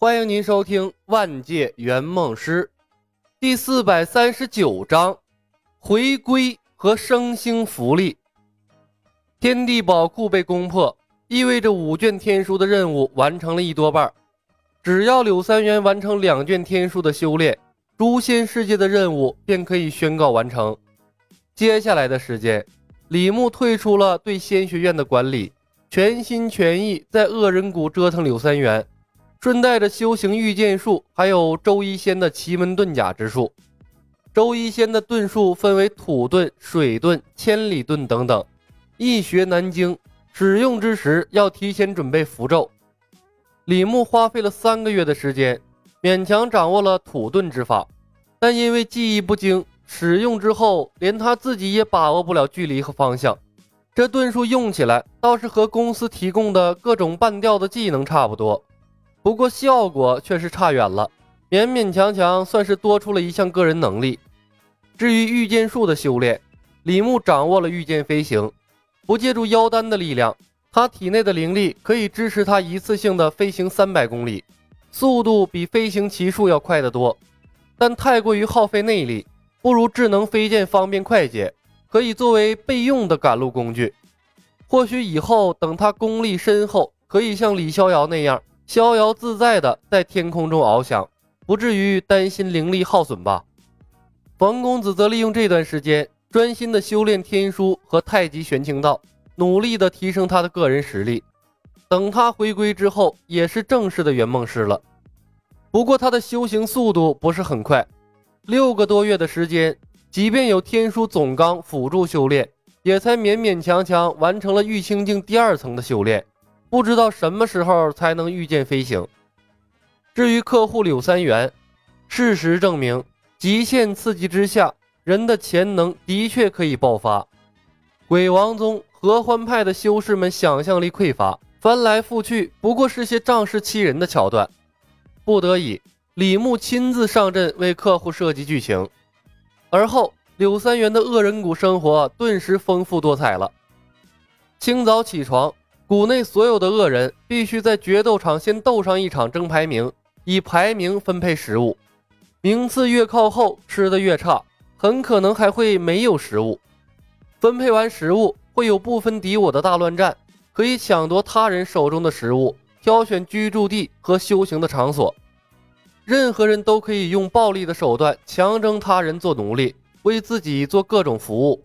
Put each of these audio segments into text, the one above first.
欢迎您收听《万界圆梦师》第四百三十九章：回归和升星福利。天地宝库被攻破，意味着五卷天书的任务完成了一多半。只要柳三元完成两卷天书的修炼，诛仙世界的任务便可以宣告完成。接下来的时间，李牧退出了对仙学院的管理，全心全意在恶人谷折腾柳三元。顺带着修行御剑术，还有周一仙的奇门遁甲之术。周一仙的遁术分为土遁、水遁、千里遁等等，易学难精，使用之时要提前准备符咒。李牧花费了三个月的时间，勉强掌握了土遁之法，但因为技艺不精，使用之后连他自己也把握不了距离和方向。这遁术用起来倒是和公司提供的各种半吊的技能差不多。不过效果却是差远了，勉勉强强算是多出了一项个人能力。至于御剑术的修炼，李牧掌握了御剑飞行，不借助妖丹的力量，他体内的灵力可以支持他一次性的飞行三百公里，速度比飞行骑术要快得多。但太过于耗费内力，不如智能飞剑方便快捷，可以作为备用的赶路工具。或许以后等他功力深厚，可以像李逍遥那样。逍遥自在的在天空中翱翔，不至于担心灵力耗损吧？冯公子则利用这段时间，专心的修炼天书和太极玄清道，努力的提升他的个人实力。等他回归之后，也是正式的圆梦师了。不过他的修行速度不是很快，六个多月的时间，即便有天书总纲辅助修炼，也才勉勉强强完成了玉清境第二层的修炼。不知道什么时候才能御剑飞行。至于客户柳三元，事实证明，极限刺激之下，人的潜能的确可以爆发。鬼王宗合欢派的修士们想象力匮乏，翻来覆去不过是些仗势欺人的桥段。不得已，李牧亲自上阵为客户设计剧情。而后，柳三元的恶人谷生活顿时丰富多彩了。清早起床。谷内所有的恶人必须在决斗场先斗上一场争排名，以排名分配食物，名次越靠后吃的越差，很可能还会没有食物。分配完食物，会有不分敌我的大乱战，可以抢夺他人手中的食物，挑选居住地和修行的场所。任何人都可以用暴力的手段强征他人做奴隶，为自己做各种服务，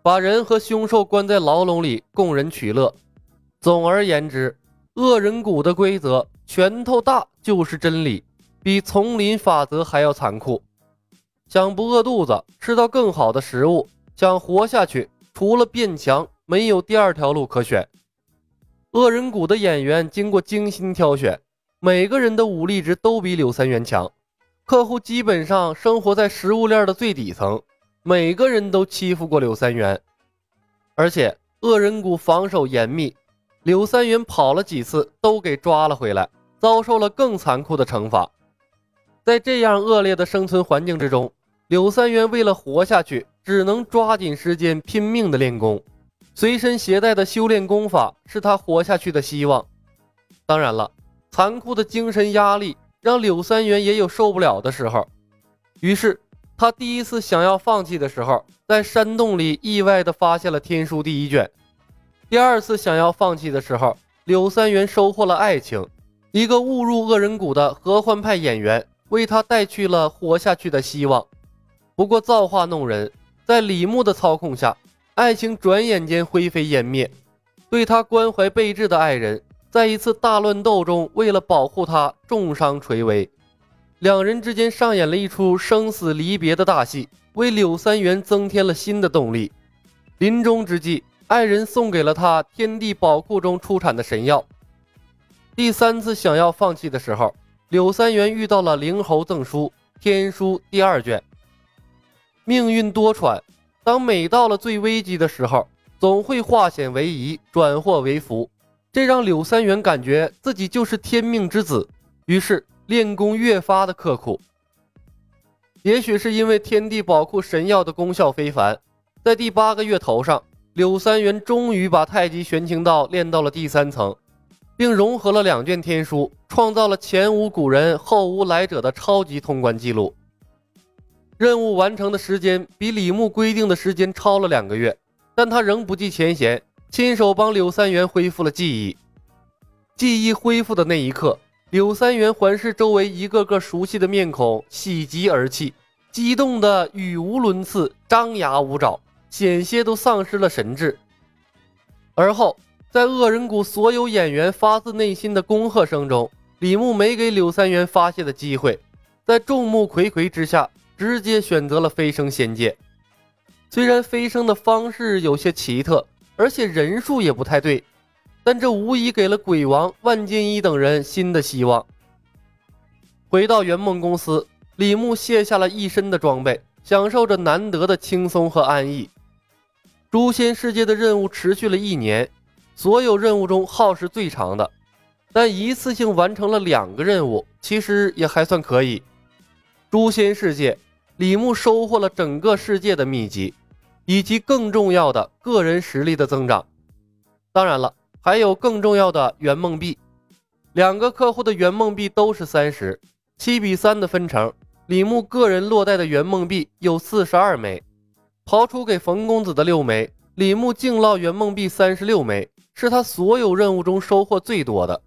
把人和凶兽关在牢笼里供人取乐。总而言之，恶人谷的规则，拳头大就是真理，比丛林法则还要残酷。想不饿肚子，吃到更好的食物；想活下去，除了变强，没有第二条路可选。恶人谷的演员经过精心挑选，每个人的武力值都比柳三元强。客户基本上生活在食物链的最底层，每个人都欺负过柳三元，而且恶人谷防守严密。柳三元跑了几次，都给抓了回来，遭受了更残酷的惩罚。在这样恶劣的生存环境之中，柳三元为了活下去，只能抓紧时间拼命的练功。随身携带的修炼功法是他活下去的希望。当然了，残酷的精神压力让柳三元也有受不了的时候。于是，他第一次想要放弃的时候，在山洞里意外的发现了天书第一卷。第二次想要放弃的时候，柳三元收获了爱情，一个误入恶人谷的合欢派演员为他带去了活下去的希望。不过造化弄人，在李牧的操控下，爱情转眼间灰飞烟灭。对他关怀备至的爱人，在一次大乱斗中，为了保护他，重伤垂危。两人之间上演了一出生死离别的大戏，为柳三元增添了新的动力。临终之际。爱人送给了他天地宝库中出产的神药。第三次想要放弃的时候，柳三元遇到了灵猴赠书天书第二卷。命运多舛，当每到了最危急的时候，总会化险为夷，转祸为福。这让柳三元感觉自己就是天命之子，于是练功越发的刻苦。也许是因为天地宝库神药的功效非凡，在第八个月头上。柳三元终于把太极玄清道练到了第三层，并融合了两卷天书，创造了前无古人后无来者的超级通关记录。任务完成的时间比李牧规定的时间超了两个月，但他仍不计前嫌，亲手帮柳三元恢复了记忆。记忆恢复的那一刻，柳三元环视周围一个个熟悉的面孔，喜极而泣，激动的语无伦次，张牙舞爪，险些都丧失了神智。而后，在恶人谷所有演员发自内心的恭贺声中，李牧没给柳三元发泄的机会，在众目睽睽之下，直接选择了飞升仙界。虽然飞升的方式有些奇特，而且人数也不太对，但这无疑给了鬼王万剑一等人新的希望。回到圆梦公司，李牧卸下了一身的装备，享受着难得的轻松和安逸。诛仙世界的任务持续了一年，所有任务中耗时最长的，但一次性完成了两个任务，其实也还算可以。诛仙世界，李牧收获了整个世界的秘籍，以及更重要的个人实力的增长。当然了，还有更重要的圆梦币，两个客户的圆梦币都是三十，七比三的分成。李牧个人落袋的圆梦币有四十二枚。刨出给冯公子的六枚，李牧净落圆梦币三十六枚，是他所有任务中收获最多的。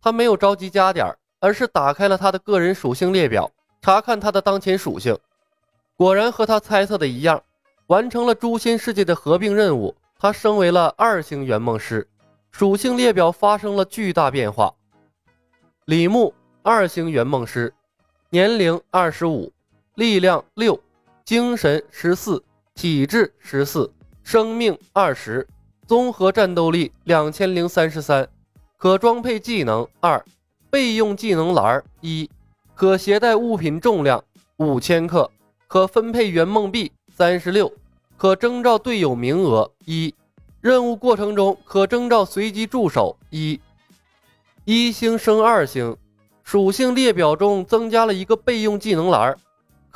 他没有着急加点，而是打开了他的个人属性列表，查看他的当前属性。果然和他猜测的一样，完成了诛仙世界的合并任务，他升为了二星圆梦师，属性列表发生了巨大变化。李牧，二星圆梦师，年龄二十五，力量六。精神十四，体质十四，生命二十，综合战斗力两千零三十三，可装配技能二，备用技能栏一，可携带物品重量五千克，可分配圆梦币三十六，可征召队友名额一，任务过程中可征召随机助手一，一星升二星，属性列表中增加了一个备用技能栏。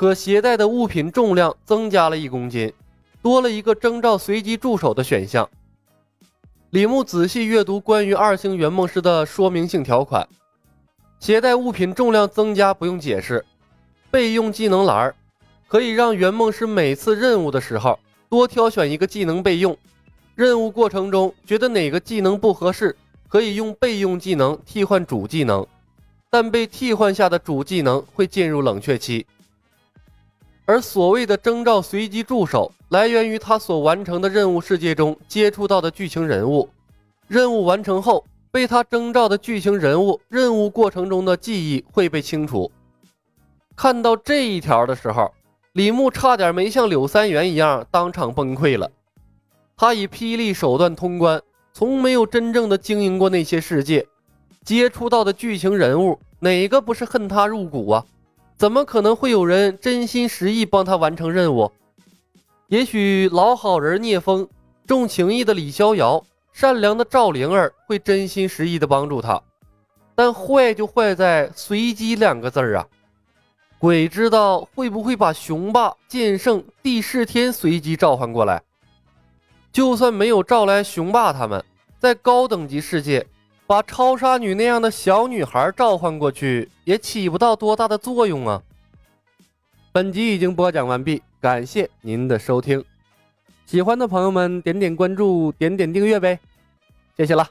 可携带的物品重量增加了一公斤，多了一个征召随机助手的选项。李牧仔细阅读关于二星圆梦师的说明性条款，携带物品重量增加不用解释，备用技能栏可以让圆梦师每次任务的时候多挑选一个技能备用。任务过程中觉得哪个技能不合适，可以用备用技能替换主技能，但被替换下的主技能会进入冷却期。而所谓的征召随机助手，来源于他所完成的任务世界中接触到的剧情人物。任务完成后，被他征召的剧情人物任务过程中的记忆会被清除。看到这一条的时候，李牧差点没像柳三元一样当场崩溃了。他以霹雳手段通关，从没有真正的经营过那些世界，接触到的剧情人物哪个不是恨他入骨啊？怎么可能会有人真心实意帮他完成任务？也许老好人聂风、重情义的李逍遥、善良的赵灵儿会真心实意的帮助他，但坏就坏在“随机”两个字儿啊！鬼知道会不会把雄霸、剑圣、帝释天随机召唤过来？就算没有召来雄霸他们，在高等级世界。把超杀女那样的小女孩召唤过去，也起不到多大的作用啊！本集已经播讲完毕，感谢您的收听。喜欢的朋友们点点关注，点点订阅呗，谢谢了。